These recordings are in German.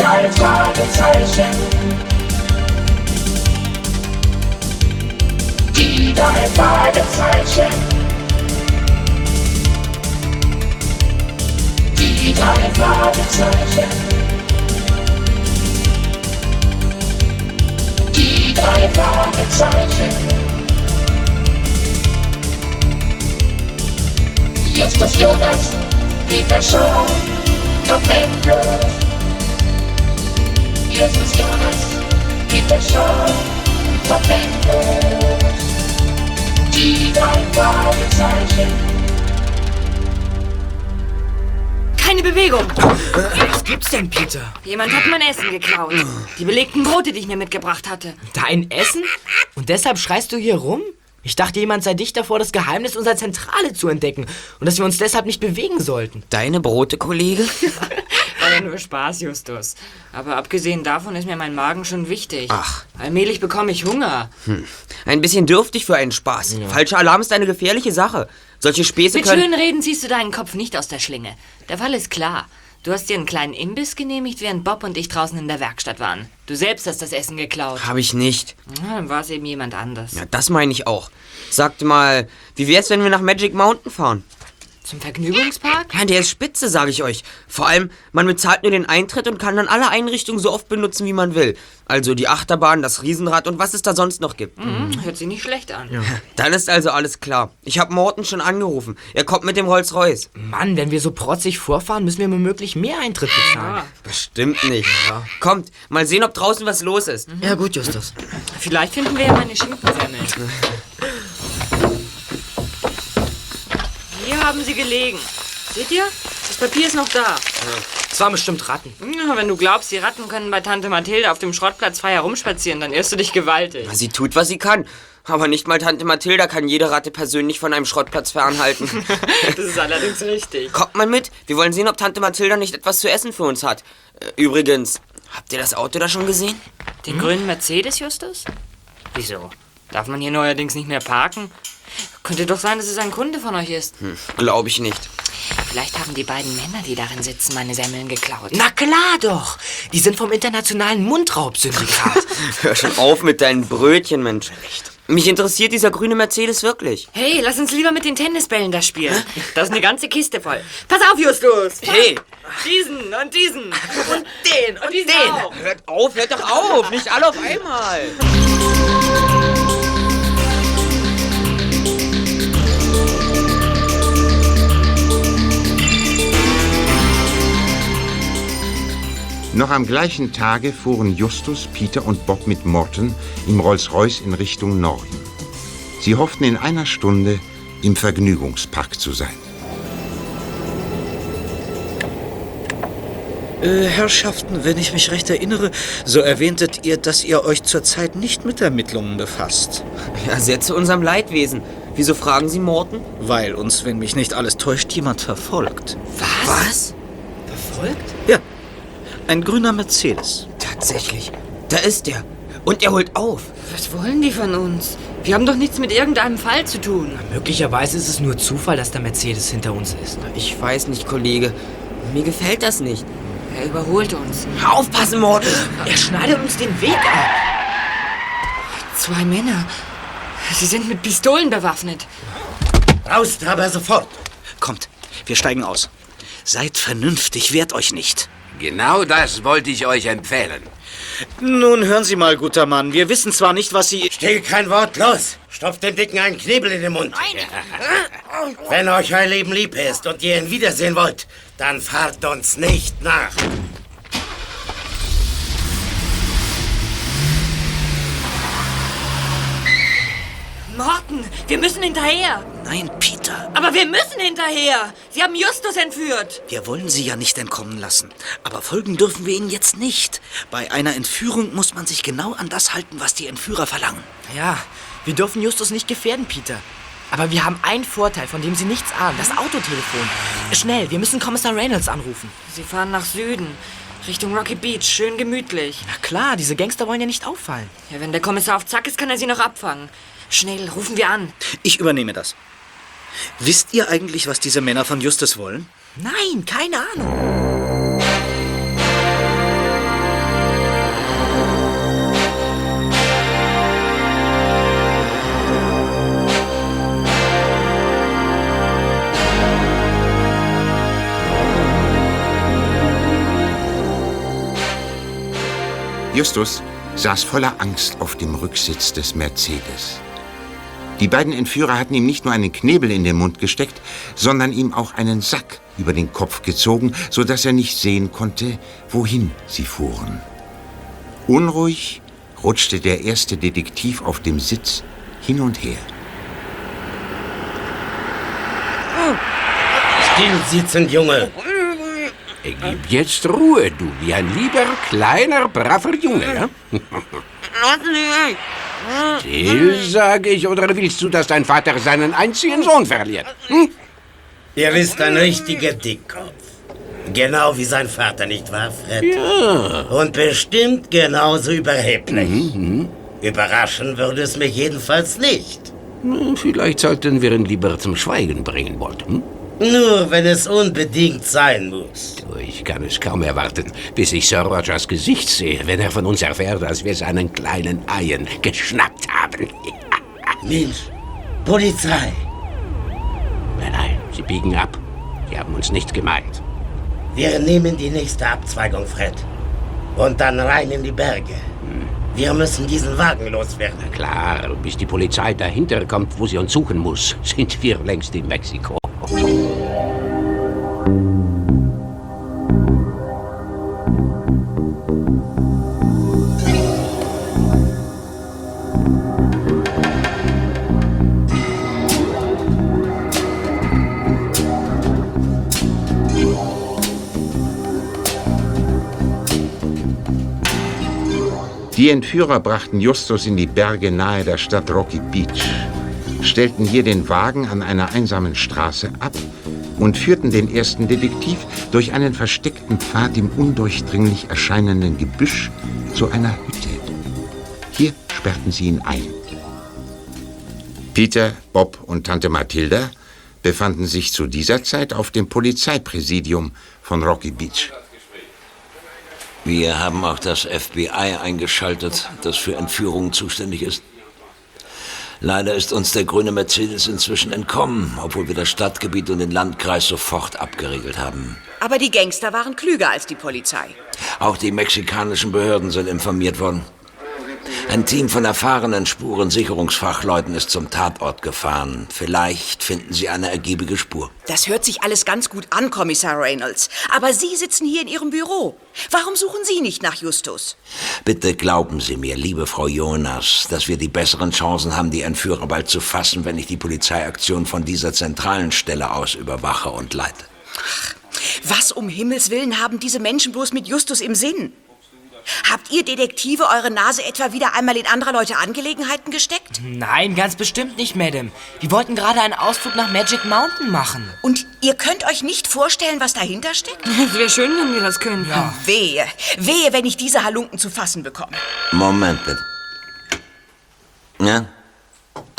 drei Fragezeichen. Die drei Fragezeichen. Die drei Fragezeichen. Die drei Fragezeichen. Jetzt ist Jonas, die Person, top endlos. Ist Jonas, die Person, top endlos. Die drei Fragezeichen. Keine Bewegung. Was gibt's denn, Peter? Jemand hat mein Essen geklaut. Die belegten Brote, die ich mir mitgebracht hatte. Dein Essen? Und deshalb schreist du hier rum? Ich dachte, jemand sei dicht davor, das Geheimnis unserer Zentrale zu entdecken und dass wir uns deshalb nicht bewegen sollten. Deine Brote, Kollege? War ja nur Spaß, Justus. Aber abgesehen davon ist mir mein Magen schon wichtig. Ach. Allmählich bekomme ich Hunger. Ein bisschen dürftig für einen Spaß. Falscher Alarm ist eine gefährliche Sache. Solche Späße Mit können... schönen Reden ziehst du deinen Kopf nicht aus der Schlinge. Der Fall ist klar. Du hast dir einen kleinen Imbiss genehmigt, während Bob und ich draußen in der Werkstatt waren. Du selbst hast das Essen geklaut. Habe ich nicht. Na, dann war es eben jemand anders. Ja, das meine ich auch. Sagt mal, wie wär's, wenn wir nach Magic Mountain fahren? Zum Vergnügungspark? Ja, der ist spitze, sage ich euch. Vor allem, man bezahlt nur den Eintritt und kann dann alle Einrichtungen so oft benutzen, wie man will. Also die Achterbahn, das Riesenrad und was es da sonst noch gibt. Hm, hört sich nicht schlecht an. Dann ist also alles klar. Ich habe Morten schon angerufen. Er kommt mit dem Rolls-Royce. Mann, wenn wir so protzig vorfahren, müssen wir womöglich mehr Eintritt bezahlen. Ah, Bestimmt nicht. Kommt, mal sehen, ob draußen was los ist. Ja gut, Justus. vielleicht finden wir ja meine Schinkensemmeln. haben sie gelegen. Seht ihr? Das Papier ist noch da. Das waren bestimmt Ratten. Ja, wenn du glaubst, die Ratten können bei Tante Mathilde auf dem Schrottplatz frei herumspazieren, dann irrst du dich gewaltig. Sie tut, was sie kann. Aber nicht mal Tante Mathilda kann jede Ratte persönlich von einem Schrottplatz fernhalten. Das ist allerdings richtig. Kommt mal mit. Wir wollen sehen, ob Tante Mathilda nicht etwas zu essen für uns hat. Äh, Übrigens, habt ihr das Auto da schon gesehen? Den grünen Mercedes, Justus? Wieso? Darf man hier neuerdings nicht mehr parken? Könnte doch sein, dass es ein Kunde von euch ist. Hm, Glaube ich nicht. Vielleicht haben die beiden Männer, die darin sitzen, meine Semmeln geklaut. Na klar doch. Die sind vom internationalen Mundraubsyndikat. Hör schon auf mit deinen Brötchen, Mensch. Mich interessiert dieser grüne Mercedes wirklich. Hey, lass uns lieber mit den Tennisbällen da spielen. Da ist eine ganze Kiste voll. Pass auf, Justus! Hey, Diesen und diesen und den und diesen auch. hört auf, hört doch auf. Nicht alle auf einmal. Noch am gleichen Tage fuhren Justus, Peter und Bob mit Morton im Rolls-Royce in Richtung Norden. Sie hofften in einer Stunde im Vergnügungspark zu sein. Äh, Herrschaften, wenn ich mich recht erinnere, so erwähntet ihr, dass ihr euch zurzeit nicht mit Ermittlungen befasst. Ja, sehr zu unserem Leidwesen. Wieso fragen Sie Morten? Weil uns, wenn mich nicht alles täuscht, jemand verfolgt. Was? Verfolgt? Ja, ein grüner Mercedes. Tatsächlich. Da ist er. Und er holt auf. Was wollen die von uns? Wir haben doch nichts mit irgendeinem Fall zu tun. Möglicherweise ist es nur Zufall, dass der Mercedes hinter uns ist. Ich weiß nicht, Kollege. Mir gefällt das nicht. Er überholt uns. Aufpassen, Morten! Er schneidet uns den Weg ab. Zwei Männer. Sie sind mit Pistolen bewaffnet. Raus, aber sofort. Kommt, wir steigen aus. Seid vernünftig, wehrt euch nicht. Genau das wollte ich euch empfehlen. Nun hören Sie mal, guter Mann. Wir wissen zwar nicht, was Sie. Still kein Wort, los! Stopft dem Dicken einen Knebel in den Mund. Wenn euch euer Leben lieb ist und ihr ihn wiedersehen wollt, dann fahrt uns nicht nach. Morten, wir müssen hinterher. Nein, Peter. Aber wir müssen hinterher. Sie haben Justus entführt. Wir wollen Sie ja nicht entkommen lassen. Aber folgen dürfen wir Ihnen jetzt nicht. Bei einer Entführung muss man sich genau an das halten, was die Entführer verlangen. Ja, wir dürfen Justus nicht gefährden, Peter. Aber wir haben einen Vorteil, von dem Sie nichts ahnen. Das Autotelefon. Schnell, wir müssen Kommissar Reynolds anrufen. Sie fahren nach Süden. Richtung Rocky Beach. Schön gemütlich. Na klar, diese Gangster wollen ja nicht auffallen. Ja, wenn der Kommissar auf Zack ist, kann er sie noch abfangen. Schnell, rufen wir an. Ich übernehme das. Wisst ihr eigentlich, was diese Männer von Justus wollen? Nein, keine Ahnung. Justus saß voller Angst auf dem Rücksitz des Mercedes. Die beiden Entführer hatten ihm nicht nur einen Knebel in den Mund gesteckt, sondern ihm auch einen Sack über den Kopf gezogen, so dass er nicht sehen konnte, wohin sie fuhren. Unruhig rutschte der erste Detektiv auf dem Sitz hin und her. Still sitzen, Junge. Gib jetzt Ruhe, du, wie ein lieber, kleiner, braver Junge, ja? Still, sage ich, oder willst du, dass dein Vater seinen einzigen Sohn verliert? Hm? Er ist ein richtiger Dickkopf. Genau wie sein Vater, nicht wahr, Fred? Ja. Und bestimmt genauso überheblich. Überraschen würde es mich jedenfalls nicht. Na, Vielleicht sollten wir ihn lieber zum Schweigen bringen wollen. Hm? Nur wenn es unbedingt sein muss. Ich kann es kaum erwarten, bis ich Sir Rogers Gesicht sehe, wenn er von uns erfährt, dass wir seinen kleinen Eien geschnappt haben. Mensch, Polizei. Nein, nein, sie biegen ab. Sie haben uns nicht gemeint. Wir nehmen die nächste Abzweigung, Fred. Und dann rein in die Berge. Wir müssen diesen Wagen loswerden. Klar, bis die Polizei dahinter kommt, wo sie uns suchen muss, sind wir längst in Mexiko. Die Entführer brachten Justus in die Berge nahe der Stadt Rocky Beach, stellten hier den Wagen an einer einsamen Straße ab und führten den ersten Detektiv durch einen versteckten Pfad im undurchdringlich erscheinenden Gebüsch zu einer Hütte. Hier sperrten sie ihn ein. Peter, Bob und Tante Mathilda befanden sich zu dieser Zeit auf dem Polizeipräsidium von Rocky Beach. Wir haben auch das FBI eingeschaltet, das für Entführungen zuständig ist. Leider ist uns der grüne Mercedes inzwischen entkommen, obwohl wir das Stadtgebiet und den Landkreis sofort abgeriegelt haben. Aber die Gangster waren klüger als die Polizei. Auch die mexikanischen Behörden sind informiert worden. Ein Team von erfahrenen Spurensicherungsfachleuten ist zum Tatort gefahren. Vielleicht finden sie eine ergiebige Spur. Das hört sich alles ganz gut an, Kommissar Reynolds. Aber Sie sitzen hier in Ihrem Büro. Warum suchen Sie nicht nach Justus? Bitte glauben Sie mir, liebe Frau Jonas, dass wir die besseren Chancen haben, die Entführer bald zu fassen, wenn ich die Polizeiaktion von dieser zentralen Stelle aus überwache und leite. Was um Himmels Willen haben diese Menschen bloß mit Justus im Sinn? Habt ihr Detektive eure Nase etwa wieder einmal in anderer Leute Angelegenheiten gesteckt? Nein, ganz bestimmt nicht, Madame. Wir wollten gerade einen Ausflug nach Magic Mountain machen. Und ihr könnt euch nicht vorstellen, was dahinter steckt? Wäre schön, wenn wir das können. Ja. Wehe, wehe, wenn ich diese Halunken zu fassen bekomme. Moment bitte. Ja?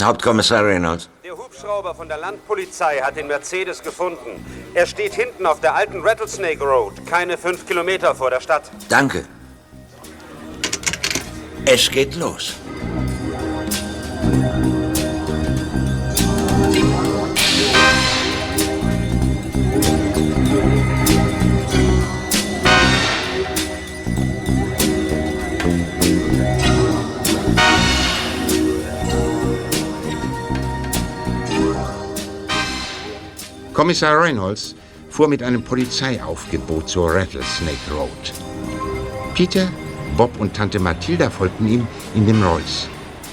Hauptkommissar Reynolds. Der Hubschrauber von der Landpolizei hat den Mercedes gefunden. Er steht hinten auf der alten Rattlesnake Road, keine fünf Kilometer vor der Stadt. Danke. Es geht los. Kommissar Reynolds fuhr mit einem Polizeiaufgebot zur Rattlesnake Road. Peter, Bob und Tante Mathilda folgten ihm in dem Rolls,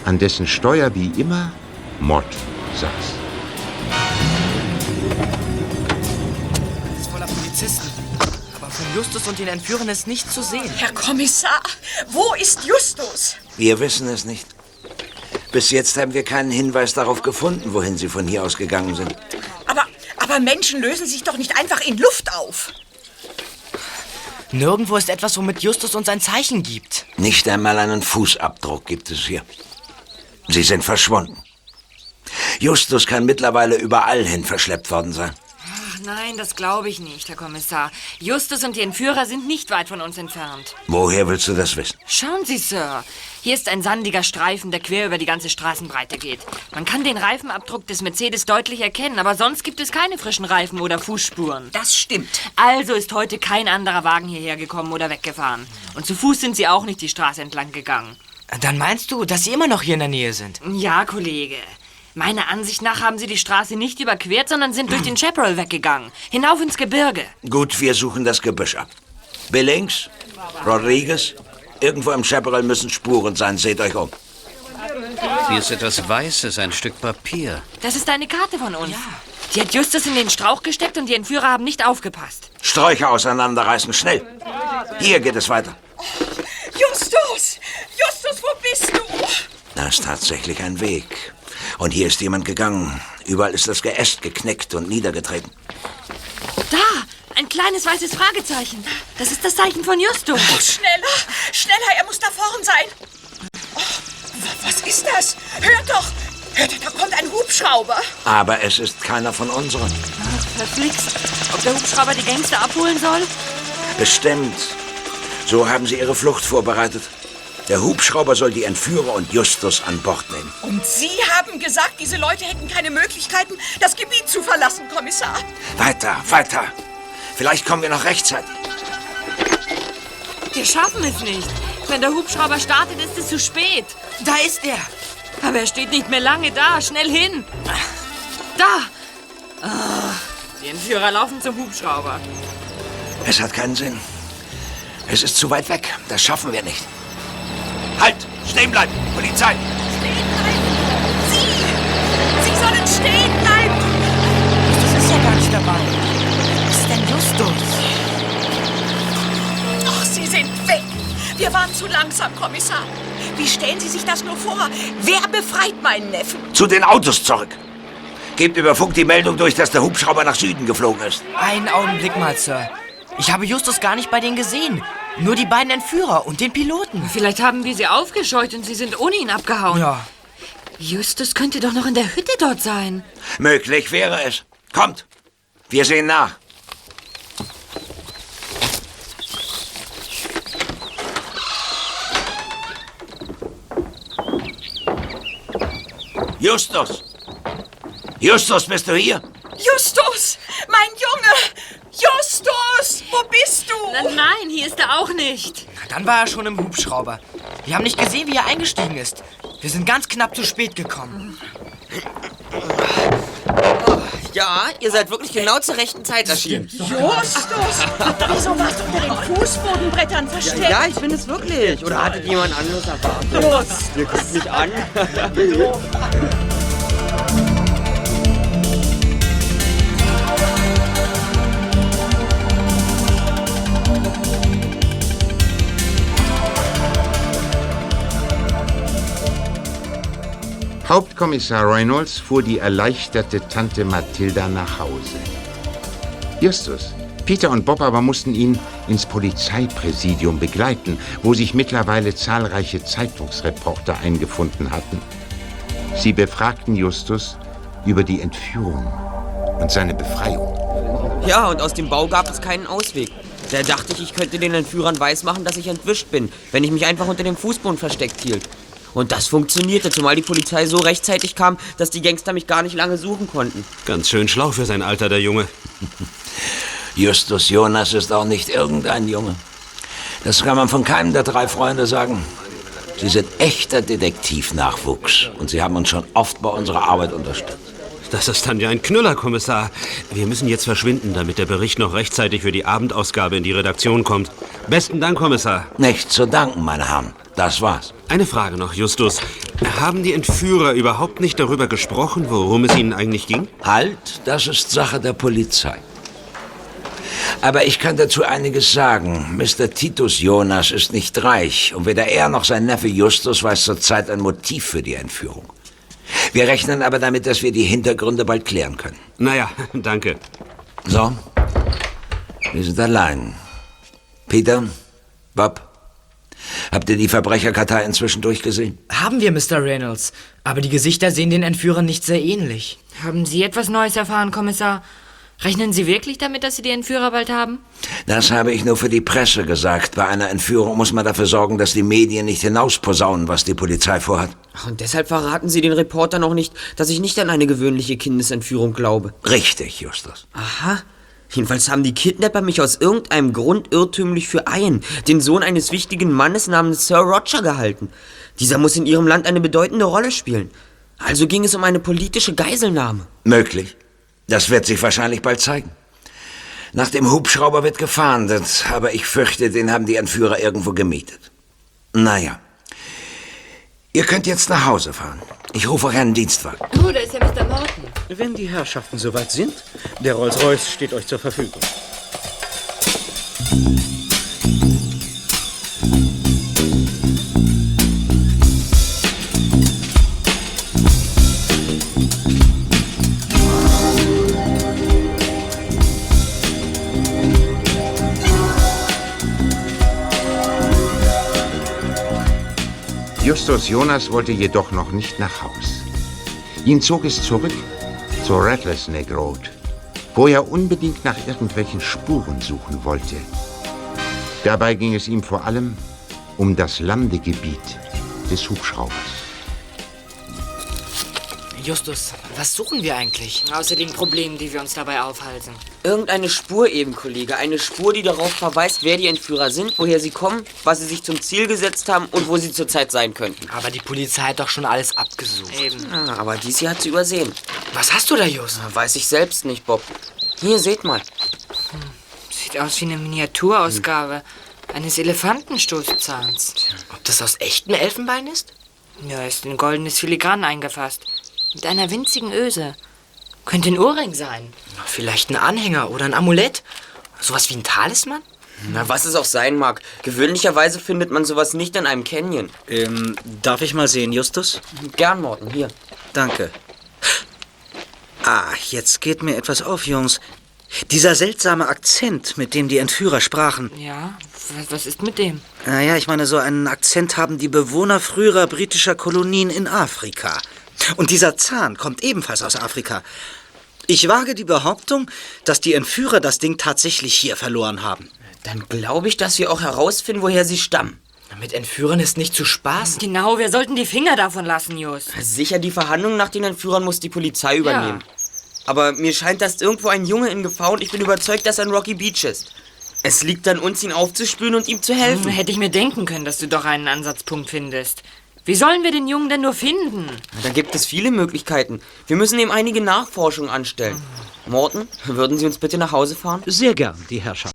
an dessen Steuer wie immer Mott saß. Es ist voller Polizisten. Aber von Justus und den Entführern ist nichts zu sehen. Herr Kommissar, wo ist Justus? Wir wissen es nicht. Bis jetzt haben wir keinen Hinweis darauf gefunden, wohin sie von hier aus gegangen sind. Aber, aber Menschen lösen sich doch nicht einfach in Luft auf. Nirgendwo ist etwas, womit Justus uns ein Zeichen gibt. Nicht einmal einen Fußabdruck gibt es hier. Sie sind verschwunden. Justus kann mittlerweile überall hin verschleppt worden sein. Nein, das glaube ich nicht, Herr Kommissar. Justus und die Entführer sind nicht weit von uns entfernt. Woher willst du das wissen? Schauen Sie, Sir. Hier ist ein sandiger Streifen, der quer über die ganze Straßenbreite geht. Man kann den Reifenabdruck des Mercedes deutlich erkennen, aber sonst gibt es keine frischen Reifen oder Fußspuren. Das stimmt. Also ist heute kein anderer Wagen hierher gekommen oder weggefahren. Und zu Fuß sind sie auch nicht die Straße entlang gegangen. Dann meinst du, dass sie immer noch hier in der Nähe sind? Ja, Kollege. Meiner Ansicht nach haben sie die Straße nicht überquert, sondern sind durch den Chaparral weggegangen. Hinauf ins Gebirge. Gut, wir suchen das Gebüsch ab. Billings, Rodriguez, irgendwo im Chaparral müssen Spuren sein. Seht euch um. Hier ist etwas Weißes, ein Stück Papier. Das ist eine Karte von uns. Die hat Justus in den Strauch gesteckt und die Entführer haben nicht aufgepasst. Sträucher auseinanderreißen, schnell. Hier geht es weiter. Justus! Justus, wo bist du? Da ist tatsächlich ein Weg. Und hier ist jemand gegangen. Überall ist das Geäst geknickt und niedergetreten. Da! Ein kleines weißes Fragezeichen. Das ist das Zeichen von Justus. Schneller! Schneller, er muss da vorn sein. Oh, wa- was ist das? Hört doch! Hört doch, da kommt ein Hubschrauber. Aber es ist keiner von unseren. Verflixt. Ob der Hubschrauber die Gangster abholen soll? Bestimmt. So haben sie ihre Flucht vorbereitet. Der Hubschrauber soll die Entführer und Justus an Bord nehmen. Und Sie haben gesagt, diese Leute hätten keine Möglichkeiten, das Gebiet zu verlassen, Kommissar. Weiter, weiter. Vielleicht kommen wir noch rechtzeitig. Wir schaffen es nicht. Wenn der Hubschrauber startet, ist es zu spät. Da ist er. Aber er steht nicht mehr lange da. Schnell hin. Da. Ah, die Entführer laufen zum Hubschrauber. Es hat keinen Sinn. Es ist zu weit weg. Das schaffen wir nicht. Halt! Stehen bleiben! Polizei! Sie sollen stehen bleiben. Das ist ja gar nicht dabei. Was ist denn Justus? Ach, Sie sind weg. Wir waren zu langsam, Kommissar. Wie stellen Sie sich das nur vor? Wer befreit meinen Neffen? Zu den Autos zurück! Gebt über Funk die Meldung durch, dass der Hubschrauber nach Süden geflogen ist. Einen Augenblick mal, Sir. Ich habe Justus gar nicht bei denen gesehen. Nur die beiden Entführer und den Piloten. Vielleicht haben wir sie aufgescheucht und sie sind ohne ihn abgehauen. Ja. Justus könnte doch noch in der Hütte dort sein. Möglich wäre es. Kommt! Wir sehen nach. Justus! Justus, bist du hier? Justus! Mein Junge! Justus! Wo bist du? Nein, nein, hier ist er auch nicht. Dann war er schon im Hubschrauber. Wir haben nicht gesehen, wie er eingestiegen ist. Wir sind ganz knapp zu spät gekommen. Ja, ihr seid wirklich genau zur rechten Zeit erschienen. Justus! Wieso warst du unter den Fußbodenbrettern versteckt? Ja, ich bin es wirklich. Oder hattet jemand anderes erwartet? Los! Ihr guckt mich an. Hauptkommissar Reynolds fuhr die erleichterte Tante Mathilda nach Hause. Justus, Peter und Bob aber mussten ihn ins Polizeipräsidium begleiten, wo sich mittlerweile zahlreiche Zeitungsreporter eingefunden hatten. Sie befragten Justus über die Entführung und seine Befreiung. Ja, und aus dem Bau gab es keinen Ausweg. Da dachte ich, ich könnte den Entführern weismachen, dass ich entwischt bin, wenn ich mich einfach unter dem Fußboden versteckt hielt. Und das funktionierte, zumal die Polizei so rechtzeitig kam, dass die Gangster mich gar nicht lange suchen konnten. Ganz schön schlau für sein Alter, der Junge. Justus Jonas ist auch nicht irgendein Junge. Das kann man von keinem der drei Freunde sagen. Sie sind echter Detektivnachwuchs und sie haben uns schon oft bei unserer Arbeit unterstützt. Das ist dann ja ein Knüller, Kommissar. Wir müssen jetzt verschwinden, damit der Bericht noch rechtzeitig für die Abendausgabe in die Redaktion kommt. Besten Dank, Kommissar. Nicht zu danken, meine Herren. Das war's. Eine Frage noch, Justus. Haben die Entführer überhaupt nicht darüber gesprochen, worum es ihnen eigentlich ging? Halt, das ist Sache der Polizei. Aber ich kann dazu einiges sagen. Mr. Titus Jonas ist nicht reich und weder er noch sein Neffe Justus weiß zurzeit ein Motiv für die Entführung. Wir rechnen aber damit, dass wir die Hintergründe bald klären können. Naja, danke. So, wir sind allein. Peter, Bob, habt ihr die Verbrecherkartei inzwischen durchgesehen? Haben wir, Mr. Reynolds. Aber die Gesichter sehen den Entführern nicht sehr ähnlich. Haben Sie etwas Neues erfahren, Kommissar? Rechnen Sie wirklich damit, dass Sie die Entführer bald haben? Das habe ich nur für die Presse gesagt. Bei einer Entführung muss man dafür sorgen, dass die Medien nicht hinausposaunen, was die Polizei vorhat. Ach, Und deshalb verraten Sie den Reporter noch nicht, dass ich nicht an eine gewöhnliche Kindesentführung glaube. Richtig, Justus. Aha. Jedenfalls haben die Kidnapper mich aus irgendeinem Grund irrtümlich für Ian, den Sohn eines wichtigen Mannes namens Sir Roger, gehalten. Dieser muss in ihrem Land eine bedeutende Rolle spielen. Also ging es um eine politische Geiselnahme. Möglich. Das wird sich wahrscheinlich bald zeigen. Nach dem Hubschrauber wird gefahndet, aber ich fürchte, den haben die Entführer irgendwo gemietet. Naja. Ihr könnt jetzt nach Hause fahren. Ich rufe euch einen Dienstwagen. Oh, da ist ja Mr. Morton. Wenn die Herrschaften soweit sind, der Rolls-Royce steht euch zur Verfügung. Justus Jonas wollte jedoch noch nicht nach Haus. Ihn zog es zurück zur Rattlesnake Road, wo er unbedingt nach irgendwelchen Spuren suchen wollte. Dabei ging es ihm vor allem um das Landegebiet des Hubschraubers. Justus, was suchen wir eigentlich? Außer den Problemen, die wir uns dabei aufhalten. Irgendeine Spur eben, Kollege. Eine Spur, die darauf verweist, wer die Entführer sind, woher sie kommen, was sie sich zum Ziel gesetzt haben und wo sie zurzeit sein könnten. Aber die Polizei hat doch schon alles abgesucht. Eben. Ah, aber dies hier hat sie übersehen. Was hast du da, Just? Na, Weiß ich selbst nicht, Bob. Hier, seht mal. Sieht aus wie eine Miniaturausgabe eines Elefantenstoßzahns. Ob das aus echtem Elfenbein ist? Ja, ist in goldenes Filigran eingefasst. Mit einer winzigen Öse. Könnte ein Ohrring sein. Vielleicht ein Anhänger oder ein Amulett? Sowas wie ein Talisman? Na, was es auch sein mag. Gewöhnlicherweise findet man sowas nicht in einem Canyon. Ähm, darf ich mal sehen, Justus? Gern, Morten, hier. Danke. Ah, jetzt geht mir etwas auf, Jungs. Dieser seltsame Akzent, mit dem die Entführer sprachen. Ja, was, was ist mit dem? Naja, ich meine, so einen Akzent haben die Bewohner früherer britischer Kolonien in Afrika. Und dieser Zahn kommt ebenfalls aus Afrika. Ich wage die Behauptung, dass die Entführer das Ding tatsächlich hier verloren haben. Dann glaube ich, dass wir auch herausfinden, woher sie stammen. Mit Entführern ist nicht zu spaßen. Genau, wir sollten die Finger davon lassen, Just. Sicher, die Verhandlungen nach den Entführern muss die Polizei übernehmen. Aber mir scheint, dass irgendwo ein Junge in Gefahr und ich bin überzeugt, dass er in Rocky Beach ist. Es liegt an uns, ihn aufzuspüren und ihm zu helfen. Hm, hätte ich mir denken können, dass du doch einen Ansatzpunkt findest. Wie sollen wir den Jungen denn nur finden? Da gibt es viele Möglichkeiten. Wir müssen ihm einige Nachforschungen anstellen. Morten, würden Sie uns bitte nach Hause fahren? Sehr gern, die Herrschaft.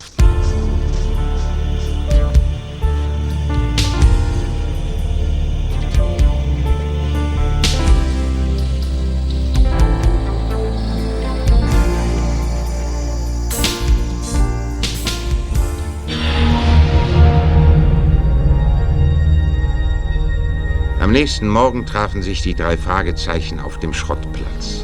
Nächsten Morgen trafen sich die drei Fragezeichen auf dem Schrottplatz.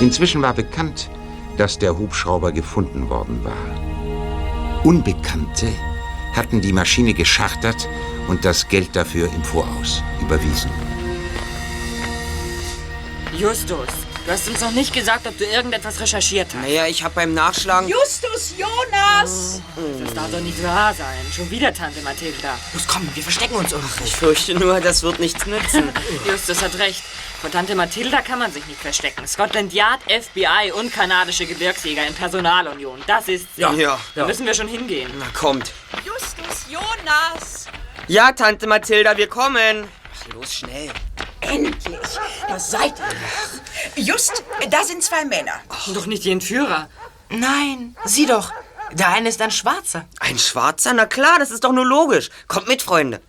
Inzwischen war bekannt, dass der Hubschrauber gefunden worden war. Unbekannte hatten die Maschine geschartert und das Geld dafür im Voraus überwiesen. Justus, du hast uns noch nicht gesagt, ob du irgendetwas recherchiert hast. Naja, ich habe beim Nachschlagen... Justus Jonas! Das darf doch nicht wahr sein. Schon wieder Tante Mathilda. Los, komm, wir verstecken uns irgendwo. Ich fürchte nur, das wird nichts nützen. Justus hat recht. Vor Tante Mathilda kann man sich nicht verstecken. Scotland Yard, FBI und kanadische Gebirgsjäger in Personalunion. Das ist sie. Ja. Ja. Da müssen wir schon hingehen. Na, kommt. Justus Jonas! Ja, Tante Mathilda, wir kommen. Los, schnell. Endlich! Da seid ihr. Just, da sind zwei Männer. Doch nicht die Entführer. Nein, sieh doch. Der eine ist ein Schwarzer. Ein Schwarzer? Na klar, das ist doch nur logisch. Kommt mit, Freunde.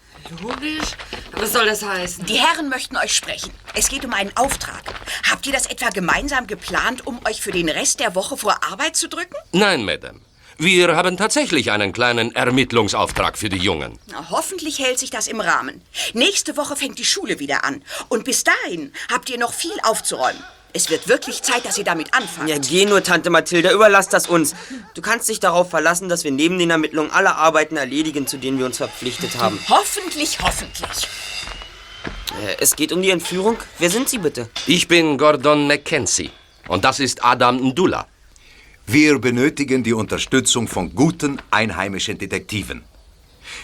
Logisch? Was soll das heißen? Die Herren möchten euch sprechen. Es geht um einen Auftrag. Habt ihr das etwa gemeinsam geplant, um euch für den Rest der Woche vor Arbeit zu drücken? Nein, Madame. Wir haben tatsächlich einen kleinen Ermittlungsauftrag für die Jungen. Na, hoffentlich hält sich das im Rahmen. Nächste Woche fängt die Schule wieder an. Und bis dahin habt ihr noch viel aufzuräumen. Es wird wirklich Zeit, dass ihr damit anfangt. Ja, geh nur, Tante Mathilda, überlass das uns. Du kannst dich darauf verlassen, dass wir neben den Ermittlungen alle Arbeiten erledigen, zu denen wir uns verpflichtet haben. Hoffentlich, hoffentlich. Äh, es geht um die Entführung. Wer sind Sie bitte? Ich bin Gordon Mackenzie. Und das ist Adam Ndula. Wir benötigen die Unterstützung von guten einheimischen Detektiven.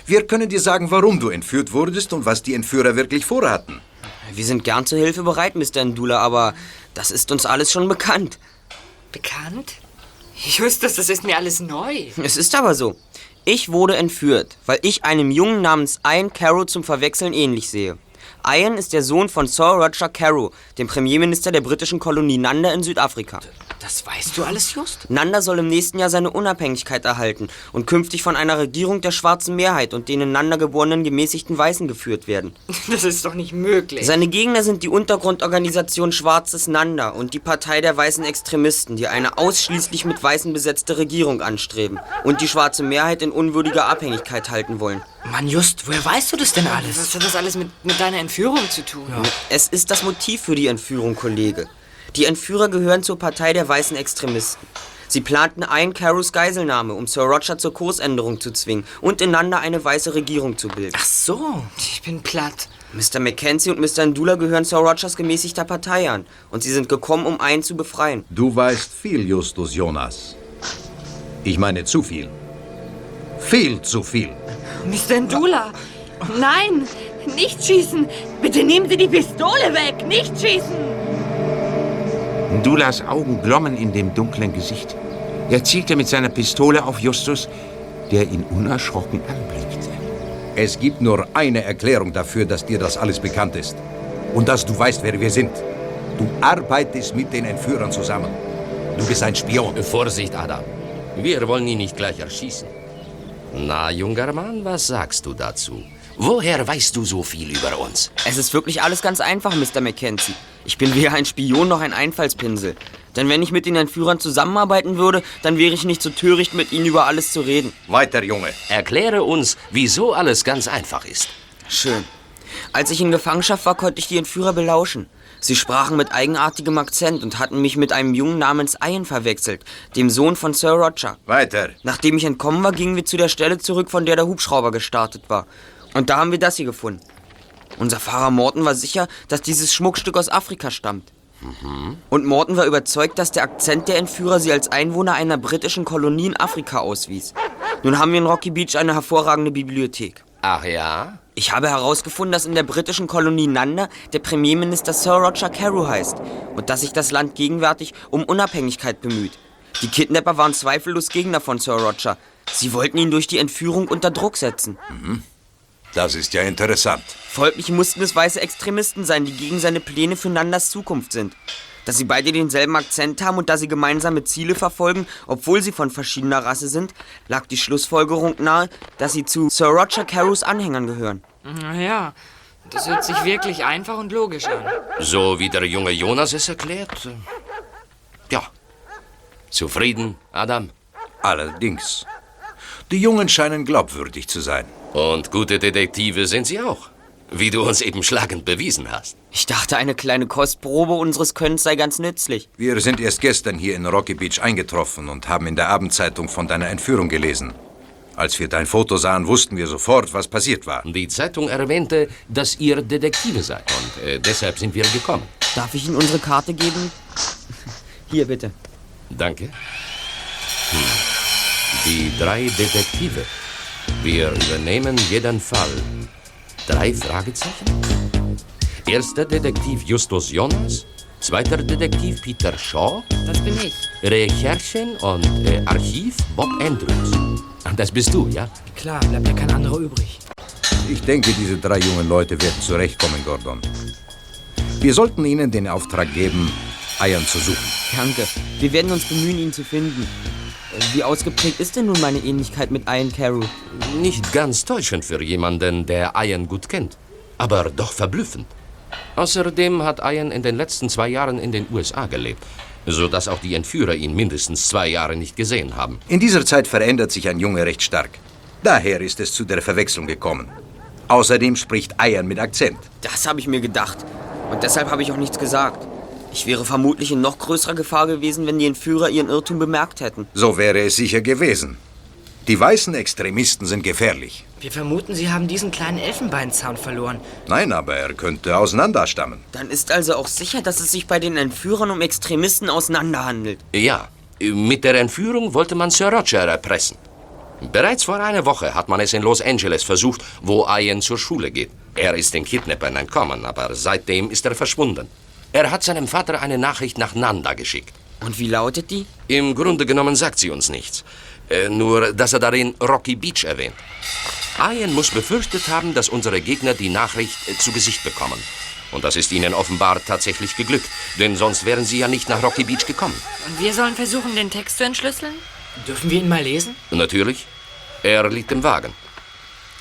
Wir können dir sagen, warum du entführt wurdest und was die Entführer wirklich vorhatten. Wir sind gern zur Hilfe bereit, Mr. Ndula, aber das ist uns alles schon bekannt. Bekannt? Justus, das ist mir alles neu. Es ist aber so. Ich wurde entführt, weil ich einem Jungen namens Ian Carrow zum Verwechseln ähnlich sehe. Ian ist der Sohn von Sir Roger Carrow, dem Premierminister der britischen Kolonie Nanda in Südafrika. Das weißt du alles, Just? Nanda soll im nächsten Jahr seine Unabhängigkeit erhalten und künftig von einer Regierung der schwarzen Mehrheit und den in Nanda geborenen gemäßigten Weißen geführt werden. Das ist doch nicht möglich. Seine Gegner sind die Untergrundorganisation Schwarzes Nanda und die Partei der weißen Extremisten, die eine ausschließlich mit Weißen besetzte Regierung anstreben und die schwarze Mehrheit in unwürdiger Abhängigkeit halten wollen. Mann, Just, woher weißt du das denn alles? Was hat das alles mit, mit deiner Entführung zu tun? Es ist das Motiv für die Entführung, Kollege. Die Entführer gehören zur Partei der weißen Extremisten. Sie planten ein Carrows Geiselnahme, um Sir Roger zur Kursänderung zu zwingen und ineinander eine weiße Regierung zu bilden. Ach so. Ich bin platt. Mr. Mackenzie und Mr. Ndula gehören Sir Rogers gemäßigter Partei an und sie sind gekommen, um einen zu befreien. Du weißt viel, Justus Jonas. Ich meine zu viel. Viel zu viel. Mr. Ndula! Nein! Nicht schießen! Bitte nehmen Sie die Pistole weg! Nicht schießen! Ndulas Augen glommen in dem dunklen Gesicht. Er zielte mit seiner Pistole auf Justus, der ihn unerschrocken anblickte. Es gibt nur eine Erklärung dafür, dass dir das alles bekannt ist. Und dass du weißt, wer wir sind. Du arbeitest mit den Entführern zusammen. Du bist ein Spion. Vorsicht, Adam. Wir wollen ihn nicht gleich erschießen. Na, junger Mann, was sagst du dazu? Woher weißt du so viel über uns? Es ist wirklich alles ganz einfach, Mr. Mackenzie. Ich bin weder ein Spion noch ein Einfallspinsel. Denn wenn ich mit den Entführern zusammenarbeiten würde, dann wäre ich nicht so töricht, mit ihnen über alles zu reden. Weiter, Junge. Erkläre uns, wieso alles ganz einfach ist. Schön. Als ich in Gefangenschaft war, konnte ich die Entführer belauschen. Sie sprachen mit eigenartigem Akzent und hatten mich mit einem Jungen namens Ian verwechselt, dem Sohn von Sir Roger. Weiter. Nachdem ich entkommen war, gingen wir zu der Stelle zurück, von der der Hubschrauber gestartet war. Und da haben wir das hier gefunden. Unser Fahrer Morton war sicher, dass dieses Schmuckstück aus Afrika stammt. Und Morton war überzeugt, dass der Akzent der Entführer sie als Einwohner einer britischen Kolonie in Afrika auswies. Nun haben wir in Rocky Beach eine hervorragende Bibliothek. Ach ja? Ich habe herausgefunden, dass in der britischen Kolonie Nanda der Premierminister Sir Roger Carew heißt und dass sich das Land gegenwärtig um Unabhängigkeit bemüht. Die Kidnapper waren zweifellos Gegner von Sir Roger. Sie wollten ihn durch die Entführung unter Druck setzen. Mhm. Das ist ja interessant. Folglich mussten es weiße Extremisten sein, die gegen seine Pläne für Nandas Zukunft sind. Dass sie beide denselben Akzent haben und da sie gemeinsame Ziele verfolgen, obwohl sie von verschiedener Rasse sind, lag die Schlussfolgerung nahe, dass sie zu Sir Roger Carews Anhängern gehören. Naja, das hört sich wirklich einfach und logisch an. So wie der junge Jonas es erklärt. äh, Ja. Zufrieden, Adam? Allerdings. Die Jungen scheinen glaubwürdig zu sein. Und gute Detektive sind sie auch. Wie du uns eben schlagend bewiesen hast. Ich dachte, eine kleine Kostprobe unseres Könnens sei ganz nützlich. Wir sind erst gestern hier in Rocky Beach eingetroffen und haben in der Abendzeitung von deiner Entführung gelesen. Als wir dein Foto sahen, wussten wir sofort, was passiert war. Die Zeitung erwähnte, dass ihr Detektive seid. Und äh, deshalb sind wir gekommen. Darf ich Ihnen unsere Karte geben? Hier, bitte. Danke. Hm. Die drei Detektive. Wir übernehmen jeden Fall. Drei Fragezeichen? Erster Detektiv Justus Jonas, zweiter Detektiv Peter Shaw, Das bin ich. Recherchen und äh, Archiv Bob Andrews. Das bist du, ja? Klar, bleibt ja kein anderer übrig. Ich denke, diese drei jungen Leute werden zurechtkommen, Gordon. Wir sollten ihnen den Auftrag geben, Eiern zu suchen. Danke. Wir werden uns bemühen, ihn zu finden. Wie ausgeprägt ist denn nun meine Ähnlichkeit mit Ian Carew? Nicht ganz täuschend für jemanden, der Ian gut kennt. Aber doch verblüffend. Außerdem hat Ian in den letzten zwei Jahren in den USA gelebt, sodass auch die Entführer ihn mindestens zwei Jahre nicht gesehen haben. In dieser Zeit verändert sich ein Junge recht stark. Daher ist es zu der Verwechslung gekommen. Außerdem spricht Eiern mit Akzent. Das habe ich mir gedacht. Und deshalb habe ich auch nichts gesagt. Ich wäre vermutlich in noch größerer Gefahr gewesen, wenn die Entführer ihren Irrtum bemerkt hätten. So wäre es sicher gewesen. Die weißen Extremisten sind gefährlich. Wir vermuten, Sie haben diesen kleinen Elfenbeinzaun verloren. Nein, aber er könnte auseinanderstammen. Dann ist also auch sicher, dass es sich bei den Entführern um Extremisten auseinander handelt. Ja, Mit der Entführung wollte man Sir Roger erpressen. Bereits vor einer Woche hat man es in Los Angeles versucht, wo Ian zur Schule geht. Er ist den Kidnappern entkommen, aber seitdem ist er verschwunden. Er hat seinem Vater eine Nachricht nach Nanda geschickt. Und wie lautet die? Im Grunde genommen sagt sie uns nichts. Äh, nur, dass er darin Rocky Beach erwähnt. Ian muss befürchtet haben, dass unsere Gegner die Nachricht äh, zu Gesicht bekommen. Und das ist ihnen offenbar tatsächlich geglückt, denn sonst wären sie ja nicht nach Rocky Beach gekommen. Und wir sollen versuchen, den Text zu entschlüsseln? Dürfen wir ihn mal lesen? Natürlich. Er liegt im Wagen.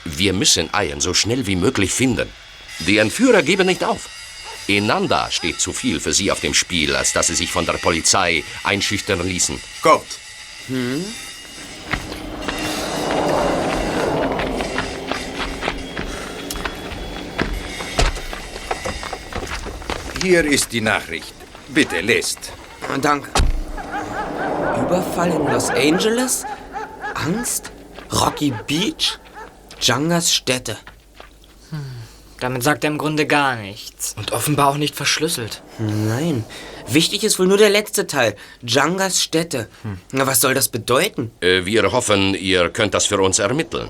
Wir müssen Ian so schnell wie möglich finden. Die Entführer geben nicht auf. Enanda steht zu viel für sie auf dem Spiel, als dass sie sich von der Polizei einschüchtern ließen. Kommt. Hm? Hier ist die Nachricht. Bitte lest. Danke. Überfall in Los Angeles? Angst? Rocky Beach? Jangas Stätte. Damit sagt er im Grunde gar nichts. Und offenbar auch nicht verschlüsselt. Nein. Wichtig ist wohl nur der letzte Teil. Jangas Stätte. Na, was soll das bedeuten? Äh, wir hoffen, ihr könnt das für uns ermitteln.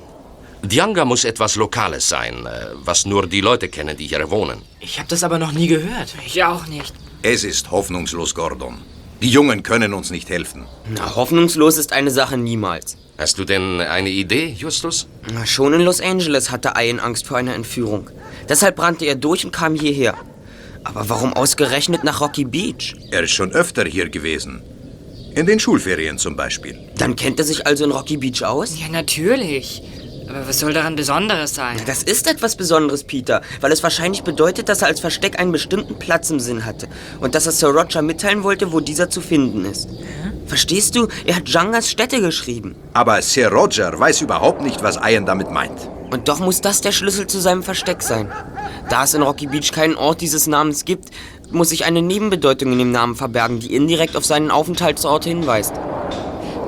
Dianga muss etwas Lokales sein, äh, was nur die Leute kennen, die hier wohnen. Ich habe das aber noch nie gehört. Ich auch nicht. Es ist hoffnungslos, Gordon. Die Jungen können uns nicht helfen. Na, hoffnungslos ist eine Sache niemals. Hast du denn eine Idee, Justus? Na, schon in Los Angeles hatte Ian Angst vor einer Entführung. Deshalb brannte er durch und kam hierher. Aber warum ausgerechnet nach Rocky Beach? Er ist schon öfter hier gewesen. In den Schulferien zum Beispiel. Dann kennt er sich also in Rocky Beach aus? Ja, natürlich. Aber was soll daran Besonderes sein? Das ist etwas Besonderes, Peter, weil es wahrscheinlich bedeutet, dass er als Versteck einen bestimmten Platz im Sinn hatte und dass er Sir Roger mitteilen wollte, wo dieser zu finden ist. Verstehst du? Er hat Jangas Stätte geschrieben. Aber Sir Roger weiß überhaupt nicht, was Ian damit meint. Und doch muss das der Schlüssel zu seinem Versteck sein. Da es in Rocky Beach keinen Ort dieses Namens gibt, muss sich eine Nebenbedeutung in dem Namen verbergen, die indirekt auf seinen Aufenthaltsort hinweist.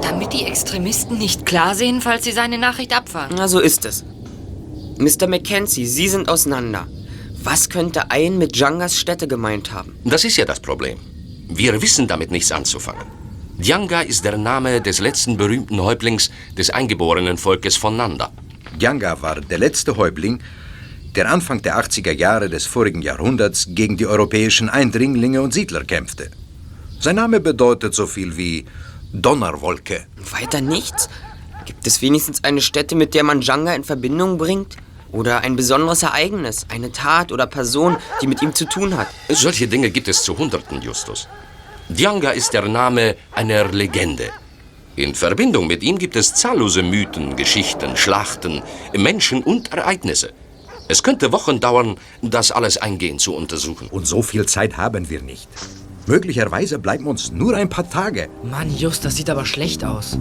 Damit die Extremisten nicht klar sehen, falls sie seine Nachricht abfahren. Na, so ist es. Mr. Mackenzie, Sie sind auseinander. Was könnte Ian mit Jangas Stätte gemeint haben? Das ist ja das Problem. Wir wissen damit nichts anzufangen. Djanga ist der Name des letzten berühmten Häuptlings des eingeborenen Volkes von Nanda. Djanga war der letzte Häuptling, der Anfang der 80er Jahre des vorigen Jahrhunderts gegen die europäischen Eindringlinge und Siedler kämpfte. Sein Name bedeutet so viel wie Donnerwolke. Weiter nichts? Gibt es wenigstens eine Stätte, mit der man Djanga in Verbindung bringt? Oder ein besonderes Ereignis, eine Tat oder Person, die mit ihm zu tun hat? Solche Dinge gibt es zu Hunderten, Justus. Djanga ist der Name einer Legende. In Verbindung mit ihm gibt es zahllose Mythen, Geschichten, Schlachten, Menschen und Ereignisse. Es könnte Wochen dauern, das alles eingehend zu untersuchen. Und so viel Zeit haben wir nicht. Möglicherweise bleiben uns nur ein paar Tage. Mann, Just, das sieht aber schlecht aus.